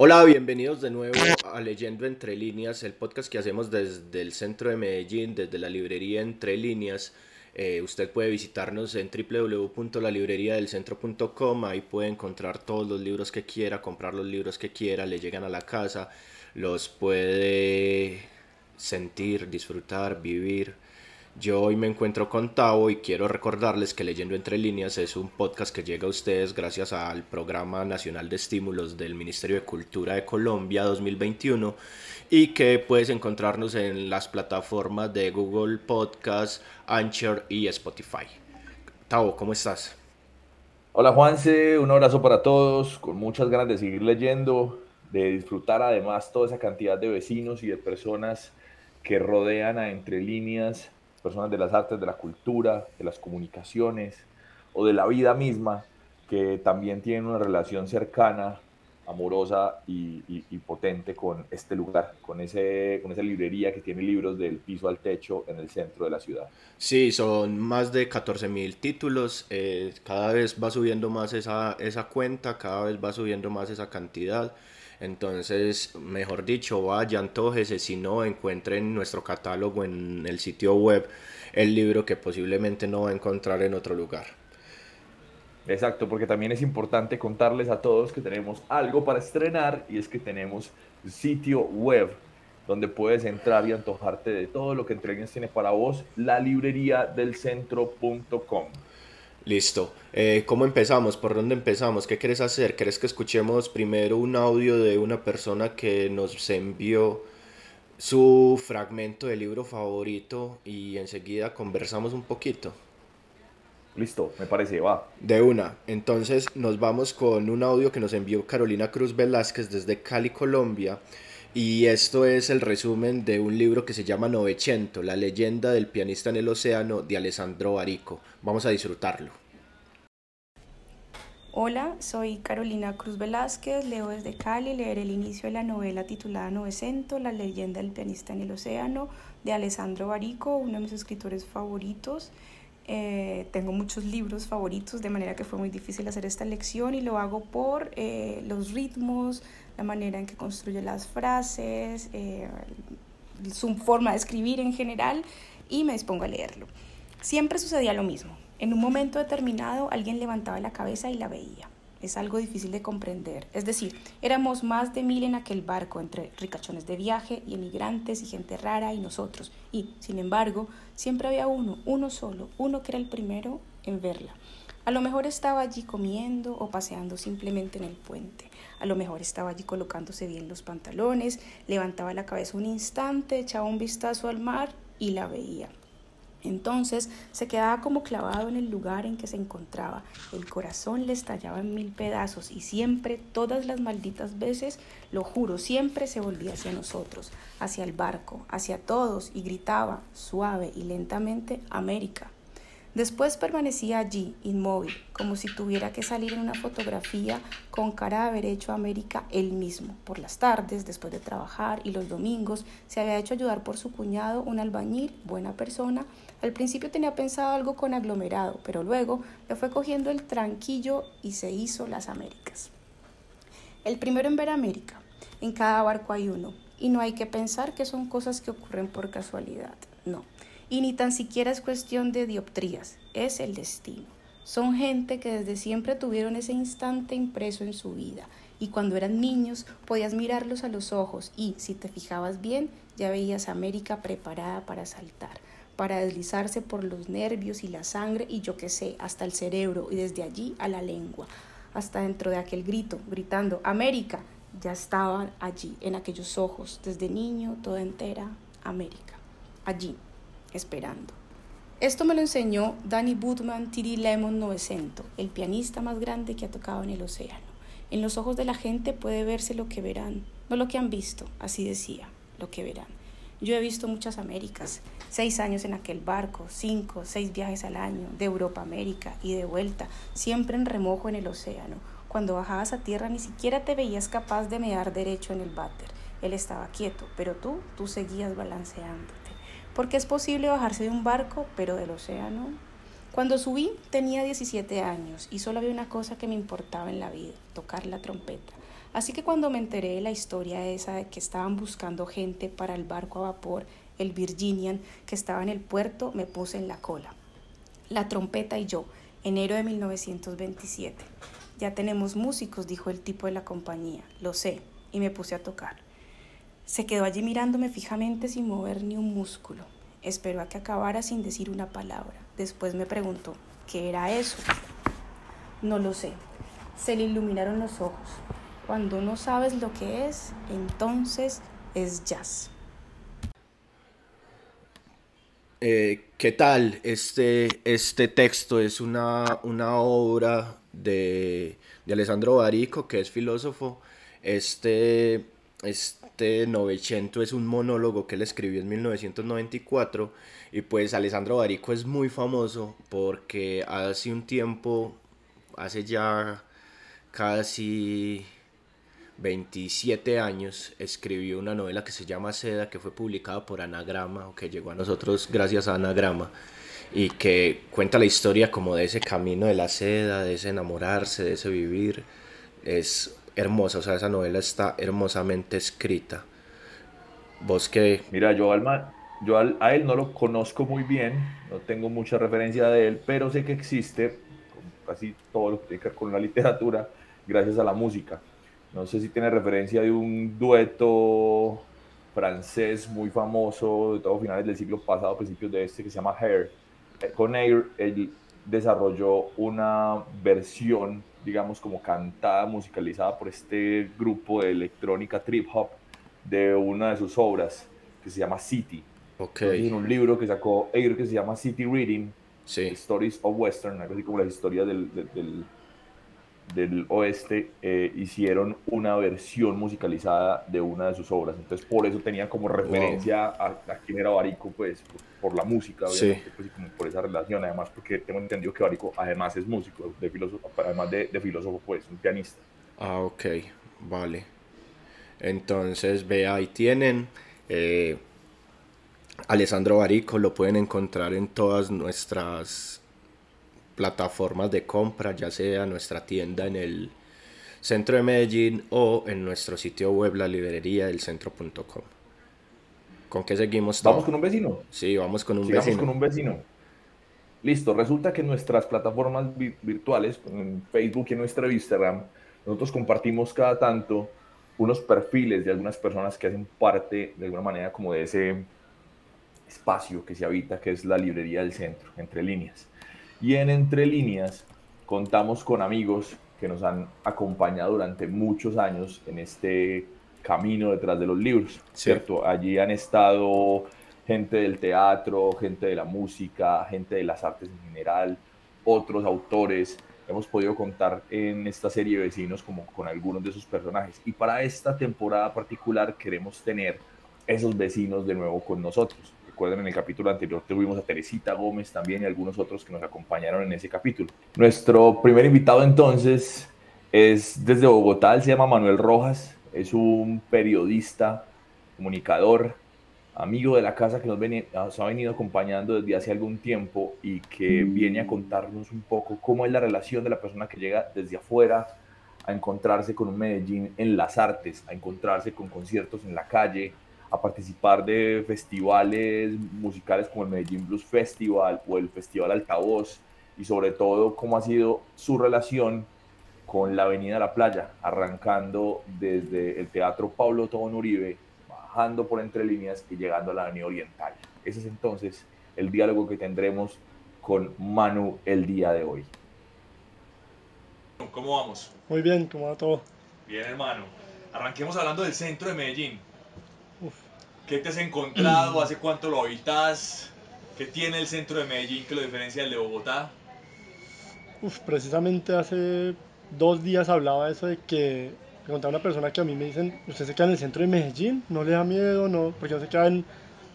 Hola, bienvenidos de nuevo a Leyendo Entre Líneas, el podcast que hacemos desde el centro de Medellín, desde la librería Entre Líneas. Eh, usted puede visitarnos en www.lalibreriadelcentro.com, ahí puede encontrar todos los libros que quiera, comprar los libros que quiera, le llegan a la casa, los puede sentir, disfrutar, vivir. Yo hoy me encuentro con Tavo y quiero recordarles que Leyendo Entre Líneas es un podcast que llega a ustedes gracias al Programa Nacional de Estímulos del Ministerio de Cultura de Colombia 2021 y que puedes encontrarnos en las plataformas de Google Podcast, Anchor y Spotify. Tavo, ¿cómo estás? Hola Juanse, un abrazo para todos, con muchas ganas de seguir leyendo, de disfrutar además toda esa cantidad de vecinos y de personas que rodean a Entre Líneas personas de las artes, de la cultura, de las comunicaciones o de la vida misma, que también tienen una relación cercana, amorosa y, potente con este lugar, con, ese, con esa librería que tiene libros del piso al techo en el centro de la ciudad. Sí, son más de 14 mil títulos, eh, cada vez va subiendo más esa, esa cuenta, cada vez va subiendo más esa cantidad. Entonces, mejor dicho, vaya, antojese, si no, encuentren nuestro catálogo en el sitio web el libro que posiblemente no va a encontrar en otro lugar. Exacto, porque también es importante contarles a todos que tenemos algo para estrenar y es que tenemos sitio web donde puedes entrar y antojarte de todo lo que Entregues tiene para vos, la librería del centro.com. Listo. Eh, ¿Cómo empezamos? ¿Por dónde empezamos? ¿Qué quieres hacer? ¿Quieres que escuchemos primero un audio de una persona que nos envió su fragmento de libro favorito y enseguida conversamos un poquito? Listo, me parece, va. De una. Entonces nos vamos con un audio que nos envió Carolina Cruz Velázquez desde Cali, Colombia. Y esto es el resumen de un libro que se llama Novecento, la leyenda del pianista en el océano de Alessandro Barico. Vamos a disfrutarlo. Hola, soy Carolina Cruz Velázquez, leo desde Cali, leer el inicio de la novela titulada Novecento, la leyenda del pianista en el océano, de Alessandro Barico, uno de mis escritores favoritos. Eh, tengo muchos libros favoritos, de manera que fue muy difícil hacer esta lección y lo hago por eh, los ritmos, la manera en que construye las frases, eh, su forma de escribir en general y me dispongo a leerlo. Siempre sucedía lo mismo. En un momento determinado alguien levantaba la cabeza y la veía. Es algo difícil de comprender. Es decir, éramos más de mil en aquel barco entre ricachones de viaje y emigrantes y gente rara y nosotros. Y, sin embargo, siempre había uno, uno solo, uno que era el primero en verla. A lo mejor estaba allí comiendo o paseando simplemente en el puente. A lo mejor estaba allí colocándose bien los pantalones, levantaba la cabeza un instante, echaba un vistazo al mar y la veía. Entonces se quedaba como clavado en el lugar en que se encontraba. El corazón le estallaba en mil pedazos y siempre, todas las malditas veces, lo juro, siempre se volvía hacia nosotros, hacia el barco, hacia todos y gritaba, suave y lentamente, América. Después permanecía allí, inmóvil, como si tuviera que salir en una fotografía con cara de haber hecho América él mismo. Por las tardes, después de trabajar y los domingos, se había hecho ayudar por su cuñado, un albañil, buena persona. Al principio tenía pensado algo con aglomerado, pero luego le fue cogiendo el tranquillo y se hizo las Américas. El primero en ver América. En cada barco hay uno. Y no hay que pensar que son cosas que ocurren por casualidad. No y ni tan siquiera es cuestión de dioptrías, es el destino. Son gente que desde siempre tuvieron ese instante impreso en su vida y cuando eran niños podías mirarlos a los ojos y, si te fijabas bien, ya veías a América preparada para saltar, para deslizarse por los nervios y la sangre y yo qué sé, hasta el cerebro y desde allí a la lengua, hasta dentro de aquel grito, gritando América, ya estaban allí, en aquellos ojos, desde niño, toda entera, América, allí, esperando. Esto me lo enseñó Danny Budman Tiri Lemon 900, el pianista más grande que ha tocado en el océano. En los ojos de la gente puede verse lo que verán, no lo que han visto, así decía, lo que verán. Yo he visto muchas Américas, seis años en aquel barco, cinco, seis viajes al año, de Europa a América y de vuelta, siempre en remojo en el océano. Cuando bajabas a tierra ni siquiera te veías capaz de mear derecho en el váter. Él estaba quieto, pero tú, tú seguías balanceándote porque es posible bajarse de un barco, pero del océano. Cuando subí tenía 17 años y solo había una cosa que me importaba en la vida, tocar la trompeta. Así que cuando me enteré de la historia esa de que estaban buscando gente para el barco a vapor, el Virginian, que estaba en el puerto, me puse en la cola. La trompeta y yo, enero de 1927. Ya tenemos músicos, dijo el tipo de la compañía. Lo sé, y me puse a tocar. Se quedó allí mirándome fijamente sin mover ni un músculo. Esperó a que acabara sin decir una palabra. Después me preguntó, ¿qué era eso? No lo sé. Se le iluminaron los ojos. Cuando no sabes lo que es, entonces es jazz. Eh, ¿Qué tal? Este, este texto es una, una obra de, de, Alessandro Barico, que es filósofo. Este, este Novecento es un monólogo que él escribió en 1994 y pues Alessandro Barico es muy famoso porque hace un tiempo, hace ya casi 27 años, escribió una novela que se llama Seda, que fue publicada por Anagrama, o que llegó a nosotros gracias a Anagrama, y que cuenta la historia como de ese camino de la seda, de ese enamorarse, de ese vivir. Es hermosa, o sea, esa novela está hermosamente escrita. ¿Vos qué? Mira, yo, Alma, yo a él no lo conozco muy bien, no tengo mucha referencia de él, pero sé que existe, casi todo lo que tiene que ver con la literatura, gracias a la música. No sé si tiene referencia de un dueto francés muy famoso de todos finales del siglo pasado, principios de este, que se llama Hair. Eh, con Air, él desarrolló una versión, digamos, como cantada, musicalizada por este grupo de electrónica trip hop de una de sus obras, que se llama City. Okay. En un libro que sacó Air que se llama City Reading, Stories of Western, algo así como las historias del, del del oeste eh, hicieron una versión musicalizada de una de sus obras. Entonces, por eso tenía como referencia a, quién era Barico, pues, por, la música, obviamente, pues, y como por esa relación. Además, porque tengo entendido que Barico, además, es músico, de filósofo, además de, filósofo, pues, un pianista. Ah, ok, vale. Entonces, ve, ahí tienen. Eh, Alessandro Barico lo pueden encontrar en todas nuestras plataformas de compra, ya sea nuestra tienda en el centro de Medellín o en nuestro sitio web, la librería del centro.com. ¿Con qué seguimos? ¿Vamos con un vecino? Sí, vamos con un Sigamos vecino. con un vecino. Listo, resulta que en nuestras plataformas virtuales, en Facebook y en nuestro Instagram, nosotros compartimos cada tanto unos perfiles de algunas personas que hacen parte de alguna manera como de ese espacio que se habita, que es la librería del centro, entre líneas. Y en Entre Líneas contamos con amigos que nos han acompañado durante muchos años en este camino detrás de los libros, ¿cierto? Allí han estado gente del teatro, gente de la música, gente de las artes en general, otros autores. Hemos podido contar en esta serie de vecinos como con algunos de sus personajes. Y para esta temporada particular queremos tener esos vecinos de nuevo con nosotros recuerden, en el capítulo anterior tuvimos a Teresita Gómez también y algunos otros que nos acompañaron en ese capítulo. Nuestro primer invitado entonces es desde Bogotá, se llama Manuel Rojas, es un periodista, comunicador, amigo de la casa que nos, ha venido acompañando desde hace algún tiempo y que viene a contarnos un poco cómo es la relación de la persona que llega desde afuera a encontrarse con un Medellín en las artes, a encontrarse con conciertos en la calle, a participar de festivales musicales como el Medellín Blues Festival o el Festival Altavoz y sobre todo cómo ha sido su relación con la Avenida La Playa, arrancando desde el Teatro Pablo Tobón Uribe, bajando por entre líneas y llegando a la Avenida Oriental. Ese es entonces el diálogo que tendremos con Manu el día de hoy. ¿Cómo vamos? Muy bien, ¿cómo va todo? Bien, hermano. Arranquemos hablando del centro de Medellín. ¿Qué te has encontrado? ¿Hace cuánto lo habitas? ¿Qué tiene el centro de Medellín que lo diferencia del de Bogotá? Uf, precisamente hace dos días hablaba eso de que me contaba una persona que a mí me dicen, ¿usted se queda en el centro de Medellín? ¿No le da miedo? No, porque no se queda en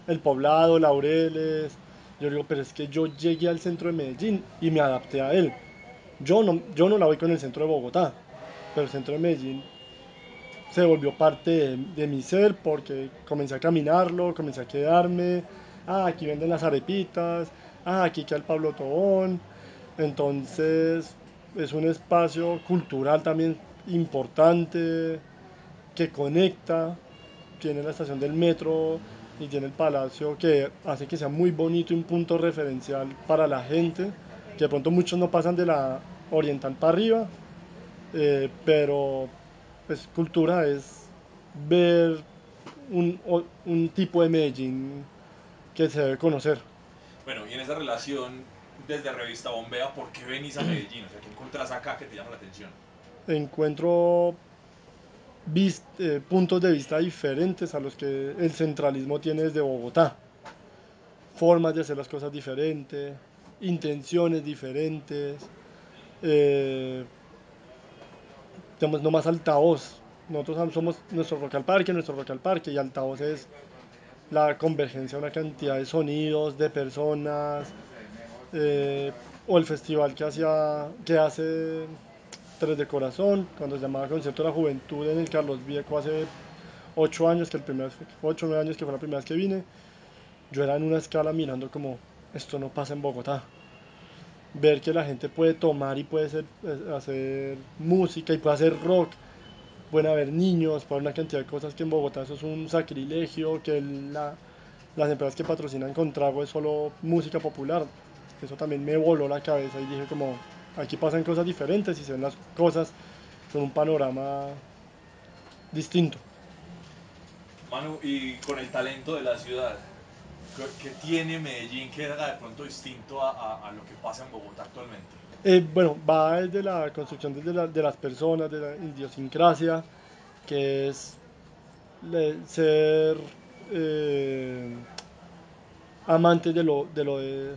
el poblado, Laureles. Yo digo, pero es que yo llegué al centro de Medellín y me adapté a él. Yo no, yo no la voy con el centro de Bogotá, pero el centro de Medellín se volvió parte de, mi ser porque comencé a caminarlo, comencé a quedarme, ah, aquí venden las arepitas, ah, aquí queda el Pablo Tobón, entonces es un espacio cultural también importante, que conecta, tiene la estación del metro y tiene el palacio que hace que sea muy bonito y un punto referencial para la gente, que de pronto muchos no pasan de la oriental para arriba, eh, pero pues cultura es ver un, un tipo de Medellín que se debe conocer. Bueno, y en esa relación desde Revista Bombea, ¿por qué venís a Medellín? O sea, ¿qué encontrás acá que te llama la atención? Encuentro eh, puntos de vista diferentes a los que el centralismo tiene desde Bogotá. Formas de hacer las cosas diferentes, intenciones diferentes. Eh, digamos, no más altavoz. Nosotros somos nuestro Rock al Parque, nuestro Rock al Parque, y altavoz es la convergencia de una cantidad de sonidos, de personas, eh, o el festival que, hacía, que hace Tres de Corazón, cuando se llamaba Concierto de la Juventud en el Carlos Vieco hace 8 años, que el primer, 8 o 9 años que fue la primera vez que vine, yo era en una escala mirando como, esto no pasa en Bogotá. Ver que la gente puede tomar y puede hacer, eh, hacer música y puede hacer rock, pueden haber niños, puede haber una cantidad de cosas que en Bogotá eso es un sacrilegio, que la, las empresas que patrocinan con trago es solo música popular. Eso también me voló la cabeza y dije como, aquí pasan cosas diferentes y se ven las cosas con un panorama distinto. Manu, y con el talento de la ciudad, ¿qué tiene Medellín que era de pronto distinto a, lo que pasa en Bogotá actualmente? Eh, bueno, va desde la construcción desde de las personas, de la idiosincrasia, que es ser eh, amante de lo, de lo de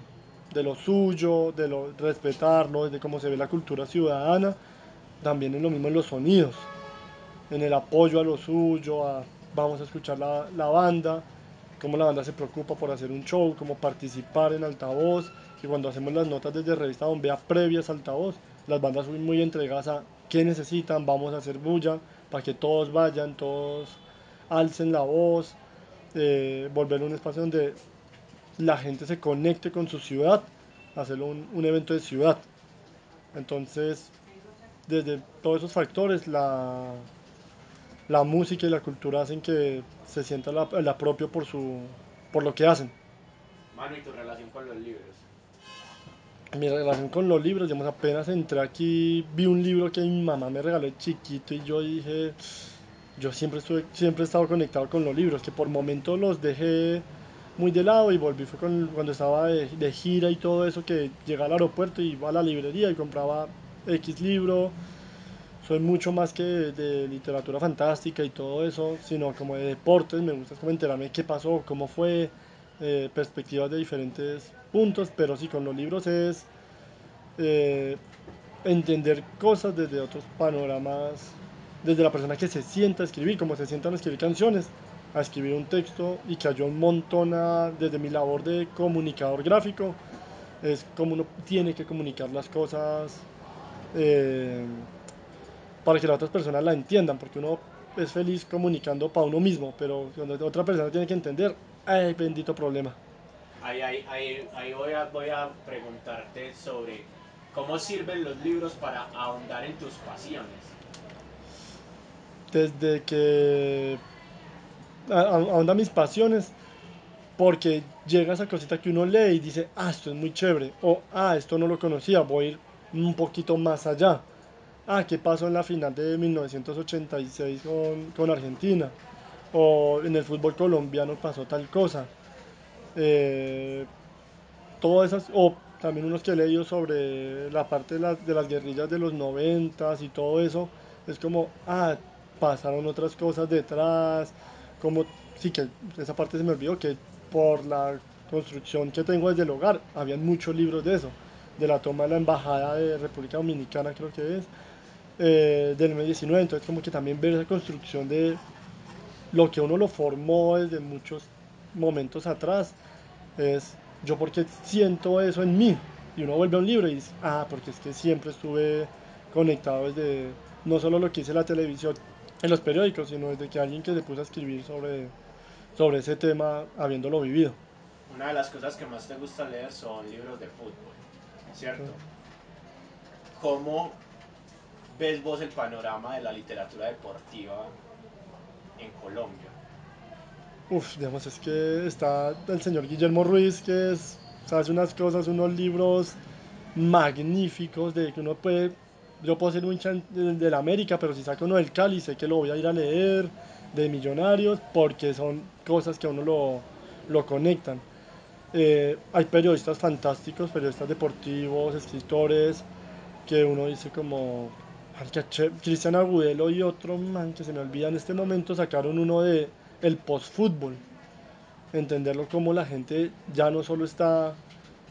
de lo suyo, de lo, respetarlo, de cómo se ve la cultura ciudadana, también es lo mismo en los sonidos, en el apoyo a lo suyo, a vamos a escuchar la, la banda, cómo la banda se preocupa por hacer un show, cómo participar en altavoz, que cuando hacemos las notas desde revista bombea previas altavoz, las bandas son muy entregadas a qué necesitan, vamos a hacer bulla, para que todos vayan, todos alcen la voz, eh, volver a un espacio donde la gente se conecte con su ciudad, hacerlo un, evento de ciudad. Entonces, desde todos esos factores, la, la música y la cultura hacen que se sienta el apropio por, su, por lo que hacen. Mano, ¿y tu relación con los libros? Mi relación con los libros, digamos, apenas entré aquí, vi un libro que mi mamá me regaló chiquito y yo dije, yo siempre, estuve, siempre he estado conectado con los libros, que por momentos los dejé muy de lado y volví fue cuando estaba de, gira y todo eso que llegaba al aeropuerto y iba a la librería y compraba X libro. Soy mucho más que de, literatura fantástica y todo eso, sino como de deportes, me gusta como enterarme qué pasó, cómo fue, eh, perspectivas de diferentes puntos, pero sí con los libros es eh, entender cosas desde otros panoramas, desde la persona que se sienta a escribir, como se sientan a escribir canciones a escribir un texto y que ayudó un montón desde mi labor de comunicador gráfico. Es como uno tiene que comunicar las cosas eh, para que las otras personas la entiendan, porque uno es feliz comunicando para uno mismo, pero cuando otra persona tiene que entender, ¡ay, bendito problema! Ahí, ahí, ahí, ahí voy, a, voy a preguntarte sobre cómo sirven los libros para ahondar en tus pasiones. Desde que ahonda mis pasiones porque llega esa cosita que uno lee y dice, ah, esto es muy chévere, o ah, esto no lo conocía, voy a ir un poquito más allá. Ah, ¿qué pasó en la final de 1986 con, con Argentina? O en el fútbol colombiano pasó tal cosa. Eh, todas esas, o también unos que he leído sobre la parte de, de las guerrillas de los noventas y todo eso, es como, ah, pasaron otras cosas detrás, como, sí que esa parte se me olvidó, que por la construcción que tengo desde el hogar, habían muchos libros de eso, de la toma de la embajada de República Dominicana creo que es, eh, del M19, entonces como que también ver esa construcción de lo que uno lo formó desde muchos momentos atrás, es yo porque siento eso en mí, y uno vuelve a un libro y dice, ah, porque es que siempre estuve conectado desde no solo lo que hice la televisión, en los periódicos, sino desde que alguien que se puso a escribir sobre, sobre ese tema habiéndolo vivido. Una de las cosas que más te gusta leer son libros de fútbol, ¿cierto? ¿Cómo ves vos el panorama de la literatura deportiva en Colombia? Uf, digamos, es que está el señor Guillermo Ruiz, que es, hace unas cosas, unos libros magníficos de que uno puede, yo puedo ser un hincha del América, pero si saco uno del Cali, sé que lo voy a ir a leer, de Millonarios, porque son cosas que a uno lo, lo conectan. Eh, hay periodistas fantásticos, periodistas deportivos, escritores, que uno dice como, Cristian Agudelo y otro man que se me olvida en este momento sacaron uno de el post-fútbol. Entenderlo como la gente ya no solo está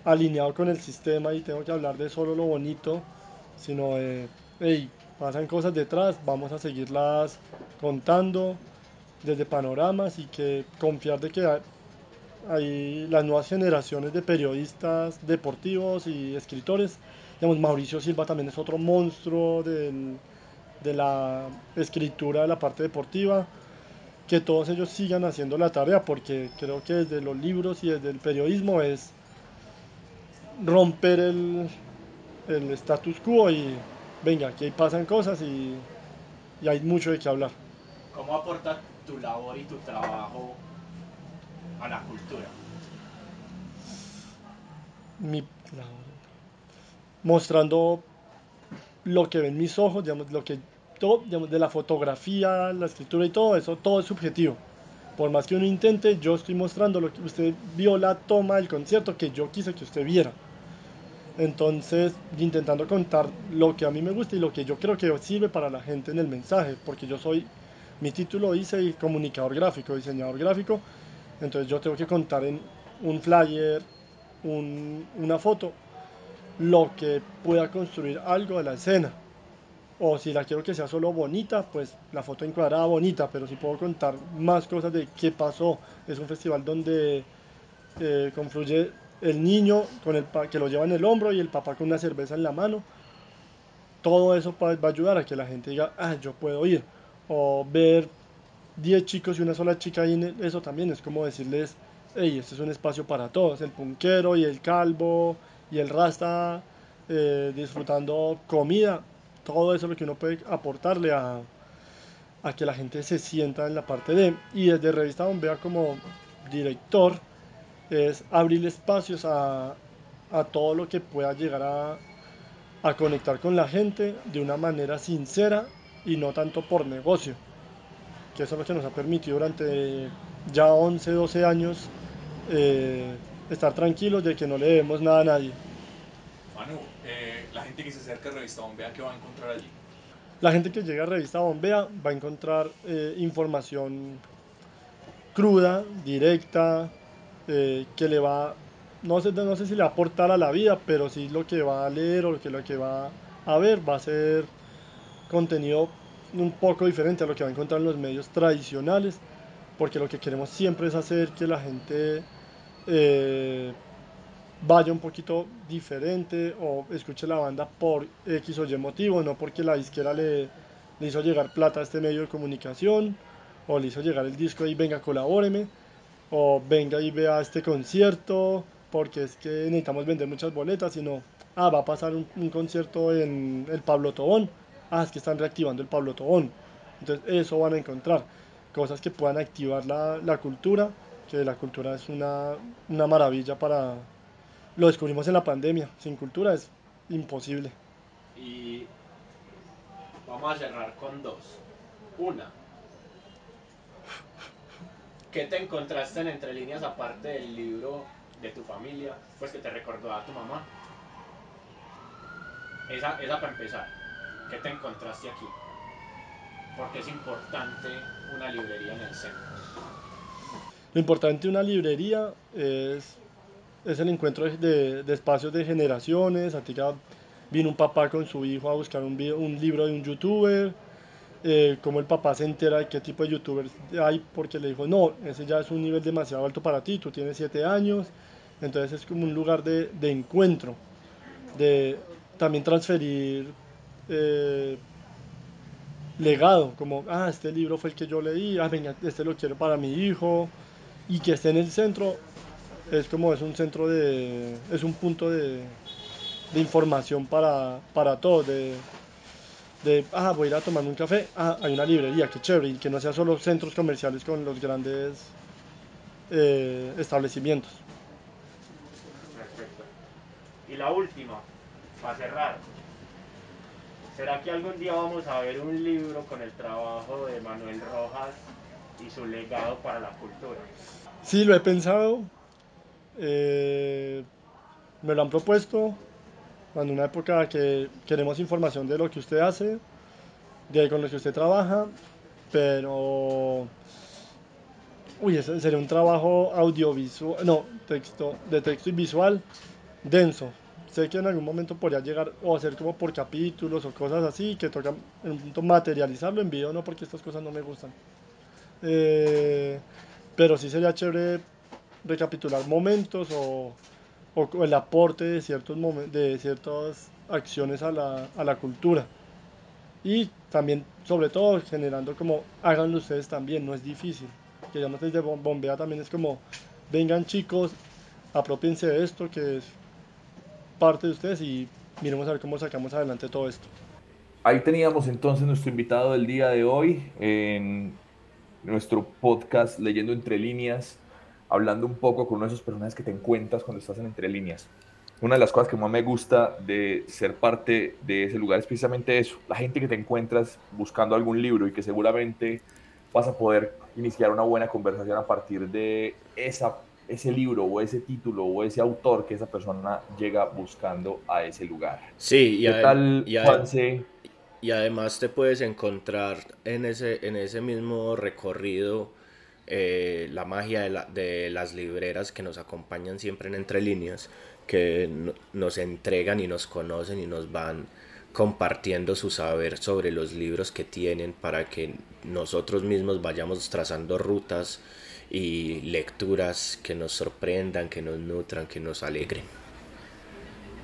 alineado con el sistema y tengo que hablar de solo lo bonito, sino de, hey, pasan cosas detrás, vamos a seguirlas contando desde panoramas y que confiar de que hay las nuevas generaciones de periodistas deportivos y escritores. Digamos, Mauricio Silva también es otro monstruo del, de la escritura de la parte deportiva. Que todos ellos sigan haciendo la tarea porque creo que desde los libros y desde el periodismo es romper el, el status quo y venga, aquí pasan cosas y, y hay mucho de qué hablar. ¿Cómo aporta tu labor y tu trabajo a la cultura? Mi mostrando lo que ven mis ojos, digamos, lo que todo, digamos, de la fotografía, la escritura y todo eso, todo es subjetivo. Por más que uno intente, yo estoy mostrando lo que usted vio la toma del concierto que yo quise que usted viera. Entonces, intentando contar lo que a mí me gusta y lo que yo creo que sirve para la gente en el mensaje, porque yo soy, mi título dice comunicador gráfico, diseñador gráfico, entonces yo tengo que contar en un flyer, una foto, lo que pueda construir algo de la escena. O si la quiero que sea solo bonita, pues la foto encuadrada bonita, pero si puedo contar más cosas de qué pasó. Es un festival donde eh, confluye el niño con el que lo lleva en el hombro y el papá con una cerveza en la mano. Todo eso va a ayudar a que la gente diga, ah, yo puedo ir. O ver 10 chicos y una sola chica ahí, eso también es como decirles, hey, este es un espacio para todos, el punquero y el calvo y el rasta eh, disfrutando comida, todo eso es lo que uno puede aportarle a, a que la gente se sienta en la parte de, y desde Revista Bombea como director, es abrir espacios a, a todo lo que pueda llegar a, a conectar con la gente de una manera sincera y no tanto por negocio que eso es lo que nos ha permitido durante ya 11, 12 años eh, estar tranquilos de que no le debemos nada a nadie. Manu, eh, la gente que se acerca a Revista Bombea, ¿qué va a encontrar allí? La gente que llega a Revista Bombea va a encontrar eh, información cruda, directa, que le va, no sé, no sé si le va a aportar a la vida, pero sí lo que va a leer o lo que, lo que va a ver va a ser contenido un poco diferente a lo que va a encontrar en los medios tradicionales, porque lo que queremos siempre es hacer que la gente eh, vaya un poquito diferente o escuche la banda por X o Y motivo, no porque la disquera le, le hizo llegar plata a este medio de comunicación o le hizo llegar el disco y venga, colabóreme, o venga y vea este concierto, porque es que necesitamos vender muchas boletas, sino, ah, va a pasar un, un concierto en el Pablo Tobón, ah, es que están reactivando el Pablo Tobón. Entonces eso van a encontrar, cosas que puedan activar la, la cultura, que la cultura es una, una maravilla para... Lo descubrimos en la pandemia, sin cultura es imposible. Y vamos a cerrar con dos. Una, ¿qué te encontraste en entre líneas aparte del libro de tu familia? Pues que te recordó a tu mamá. Esa, esa para empezar. ¿Qué te encontraste aquí? Porque es importante una librería en el centro. Lo importante de una librería es, es el encuentro de, de, espacios de generaciones. A ti ya vino un papá con su hijo a buscar un, video, un libro de un youtuber. Eh, como el papá se entera de qué tipo de youtubers hay porque le dijo, no, ese ya es un nivel demasiado alto para ti, tú tienes 7 años. Entonces es como un lugar de, de encuentro, de también transferir eh, legado, como, ah, este libro fue el que yo leí, ah, venga, este lo quiero para mi hijo, y que esté en el centro, es como es un centro de, es un punto de, información para, para todos, de, de, ah, voy a ir a tomarme un café, ah, hay una librería, qué chévere, y que no sea solo centros comerciales con los grandes eh, establecimientos. Perfecto. Y la última, para cerrar. ¿Será que algún día vamos a ver un libro con el trabajo de Manuel Rojas y su legado para la cultura? Sí, lo he pensado. eh, me lo han propuesto. En una época que queremos información de lo que usted hace, de con lo que usted trabaja, pero. Uy, ese sería un trabajo audiovisual, no, texto, de texto y visual denso. Sé que en algún momento podría llegar o hacer como por capítulos o cosas así, que toca en un punto materializarlo en video, no porque estas cosas no me gustan. Eh, pero sí sería chévere recapitular momentos o, o el aporte de, ciertos de ciertas acciones a la, a la cultura. Y también, sobre todo, generando como, háganlo ustedes también, no es difícil. Que ya no Bom- Bombea también es como, vengan chicos, apropiense de esto que es parte de ustedes y miremos a ver cómo sacamos adelante todo esto. Ahí teníamos entonces nuestro invitado del día de hoy en nuestro podcast Leyendo Entre Líneas, hablando un poco con uno de esos personajes que te encuentras cuando estás en Entre Líneas. Una de las cosas que más me gusta de ser parte de ese lugar es precisamente eso, la gente que te encuentras buscando algún libro y que seguramente vas a poder iniciar una buena conversación a partir de esa, ese libro o ese título o ese autor que esa persona llega buscando a ese lugar. Sí, y, ¿Qué tal, y Juanse? y además te puedes encontrar en ese, en ese mismo recorrido eh, la magia de, la- de las libreras que nos acompañan siempre en Entre Líneas, que no- nos entregan y nos conocen y nos van compartiendo su saber sobre los libros que tienen para que nosotros mismos vayamos trazando rutas y lecturas que nos sorprendan, que nos nutran, que nos alegren.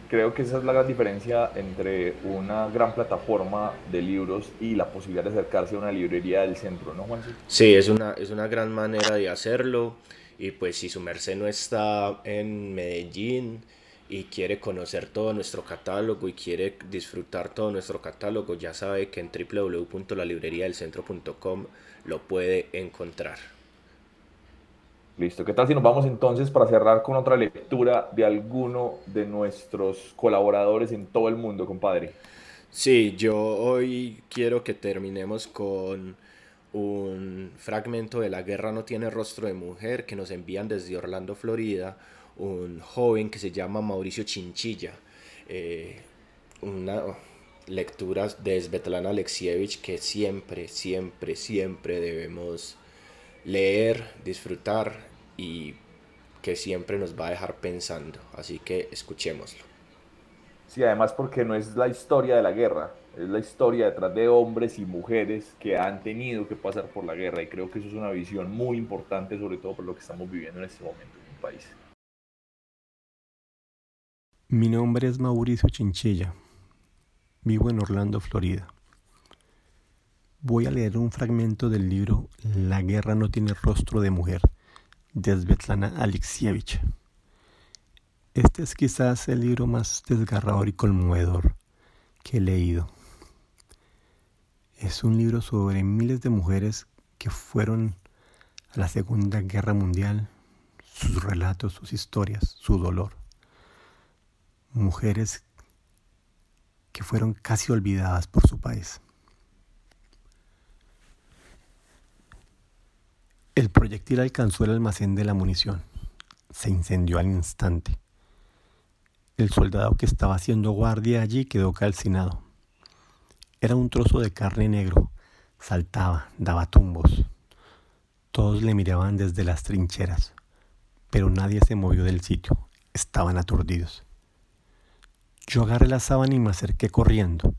Creo que esa es la gran diferencia entre una gran plataforma de libros y la posibilidad de acercarse a una librería del centro, ¿no, Juanse? Sí, es una, es una gran manera de hacerlo. Y pues si su merced no está en Medellín y quiere conocer todo nuestro catálogo y quiere disfrutar todo nuestro catálogo, ya sabe que en www.lalibreriadelcentro.com lo puede encontrar. Listo. ¿Qué tal si nos vamos entonces para cerrar con otra lectura de alguno de nuestros colaboradores en todo el mundo, compadre? Sí, yo hoy quiero que terminemos con un fragmento de La guerra no tiene rostro de mujer que nos envían desde Orlando, Florida, un joven que se llama Mauricio Chinchilla. Eh, una lectura de Svetlana Alexievich que siempre, siempre, siempre debemos leer, disfrutar y que siempre nos va a dejar pensando. Así que escuchémoslo. Sí, además porque no es la historia de la guerra, es la historia detrás de hombres y mujeres que han tenido que pasar por la guerra y creo que eso es una visión muy importante, sobre todo por lo que estamos viviendo en este momento en el país. Mi nombre es Mauricio Chinchilla. Vivo en Orlando, Florida. Voy a leer un fragmento del libro La guerra no tiene rostro de mujer de Svetlana Alexievich. Este es quizás el libro más desgarrador y conmovedor que he leído. Es un libro sobre miles de mujeres que fueron a la Segunda Guerra Mundial, sus relatos, sus historias, su dolor mujeres que fueron casi olvidadas por su país. El proyectil alcanzó el almacén de la munición. Se incendió al instante. El soldado que estaba haciendo guardia allí quedó calcinado. Era un trozo de carne negro. Saltaba, daba tumbos. Todos le miraban desde las trincheras, pero nadie se movió del sitio. Estaban aturdidos. Yo agarré la sábana y me acerqué corriendo.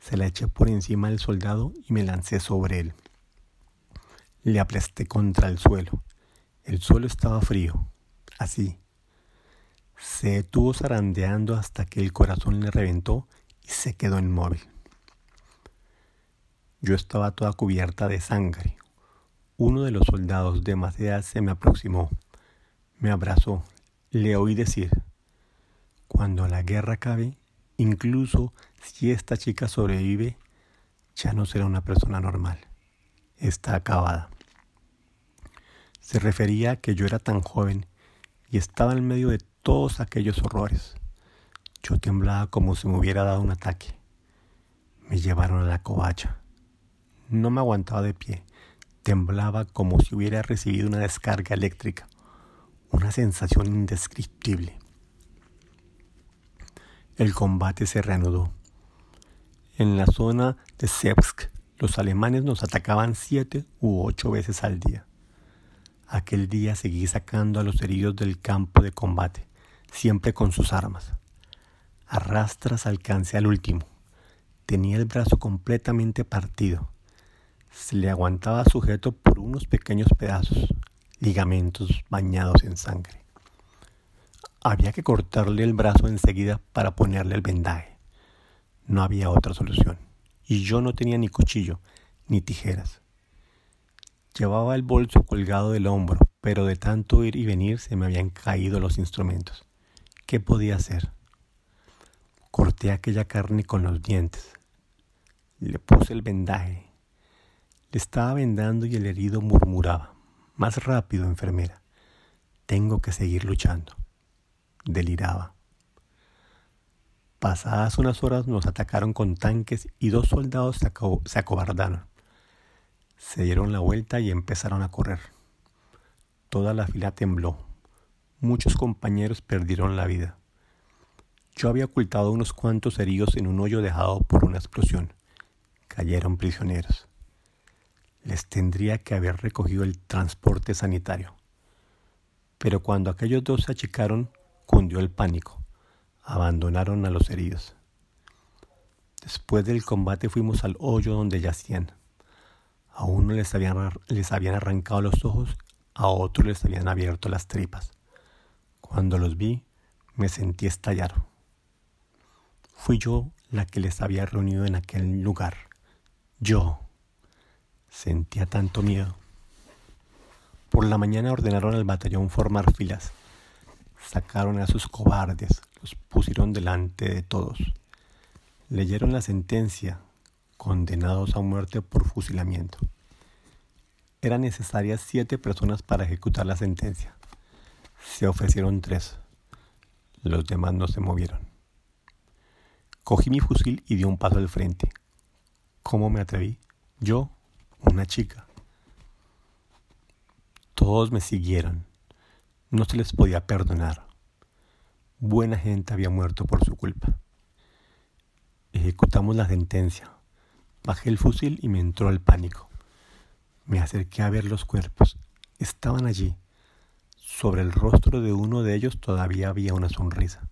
Se la eché por encima del soldado y me lancé sobre él. Le aplasté contra el suelo. El suelo estaba frío. Así. Se detuvo zarandeando hasta que el corazón le reventó y se quedó inmóvil. Yo estaba toda cubierta de sangre. Uno de los soldados de edad se me aproximó. Me abrazó. Le oí decir, cuando la guerra acabe, incluso si esta chica sobrevive, ya no será una persona normal. Está acabada. Se refería a que yo era tan joven y estaba en medio de todos aquellos horrores. Yo temblaba como si me hubiera dado un ataque. Me llevaron a la covacha. No me aguantaba de pie. Temblaba como si hubiera recibido una descarga eléctrica. Una sensación indescriptible. El combate se reanudó. En la zona de Sevsk, los alemanes nos atacaban siete u ocho veces al día. Aquel día seguí sacando a los heridos del campo de combate, siempre con sus armas. Arrastras alcancé al último. Tenía el brazo completamente partido se le aguantaba sujeto por unos pequeños pedazos, ligamentos bañados en sangre. Había que cortarle el brazo enseguida para ponerle el vendaje. No había otra solución, y yo no tenía ni cuchillo ni tijeras. Llevaba el bolso colgado del hombro, pero de tanto ir y venir se me habían caído los instrumentos. ¿Qué podía hacer? Corté aquella carne con los dientes. Le puse el vendaje le estaba vendando y el herido murmuraba, más rápido, enfermera. Tengo que seguir luchando. Deliraba. Pasadas unas horas nos atacaron con tanques y dos soldados se, acobardaron. Se dieron la vuelta y empezaron a correr. Toda la fila tembló. Muchos compañeros perdieron la vida. Yo había ocultado unos cuantos heridos en un hoyo dejado por una explosión. Cayeron prisioneros les tendría que haber recogido el transporte sanitario. Pero cuando aquellos dos se achicaron, cundió el pánico. Abandonaron a los heridos. Después del combate fuimos al hoyo donde yacían. A uno les habían, les habían arrancado los ojos, a otro les habían abierto las tripas. Cuando los vi, me sentí estallar. Fui yo la que les había reunido en aquel lugar. Yo, Sentía tanto miedo. Por la mañana ordenaron al batallón formar filas. Sacaron a sus cobardes, los pusieron delante de todos. Leyeron la sentencia, condenados a muerte por fusilamiento. Eran necesarias siete personas para ejecutar la sentencia. Se ofrecieron tres. Los demás no se movieron. Cogí mi fusil y di un paso al frente. ¿Cómo me atreví? Yo una chica. Todos me siguieron. No se les podía perdonar. Buena gente había muerto por su culpa. Ejecutamos la sentencia. Bajé el fusil y me entró el pánico. Me acerqué a ver los cuerpos. Estaban allí. Sobre el rostro de uno de ellos todavía había una sonrisa.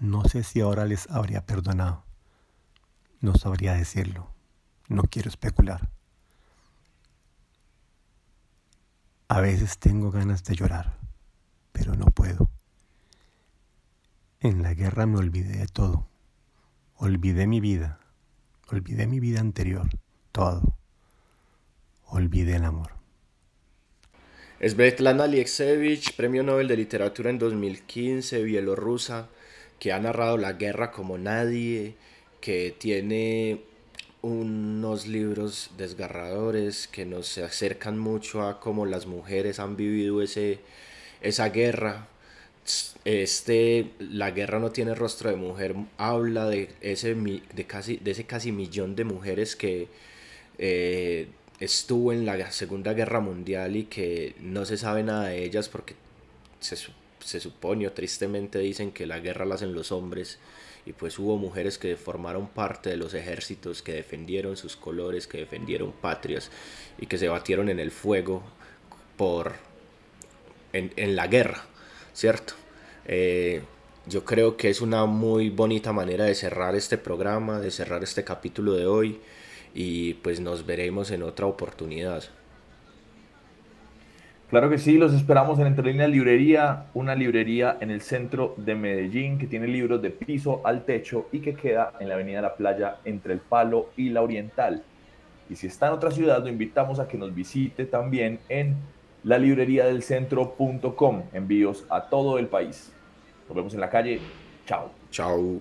No sé si ahora les habría perdonado. No sabría decirlo. No quiero especular. A veces tengo ganas de llorar, pero no puedo. En la guerra me olvidé de todo. Olvidé mi vida. Olvidé mi vida anterior. Todo. Olvidé el amor. Svetlana Alieksevich, Premio Nobel de Literatura en 2015, bielorrusa, que ha narrado la guerra como nadie, que tiene unos libros desgarradores que nos acercan mucho a cómo las mujeres han vivido ese, esa guerra. Este, la guerra no tiene rostro de mujer, habla de ese, de casi, de ese casi millón de mujeres que eh, estuvo en la Segunda Guerra Mundial y que no se sabe nada de ellas porque se, se supone tristemente dicen que la guerra la hacen los hombres y pues hubo mujeres que formaron parte de los ejércitos, que defendieron sus colores, que defendieron patrias y que se batieron en el fuego por en, la guerra, ¿cierto? Eh, yo creo que es una muy bonita manera de cerrar este programa, de cerrar este capítulo de hoy y pues nos veremos en otra oportunidad. Claro que sí, los esperamos en Entre Líneas Librería, una librería en el centro de Medellín que tiene libros de piso al techo y que queda en la Avenida La Playa entre el Palo y la Oriental. Y si está en otra ciudad, lo invitamos a que nos visite también en la librería del centro.com. Envíos a todo el país. Nos vemos en la calle. Chao. Chao.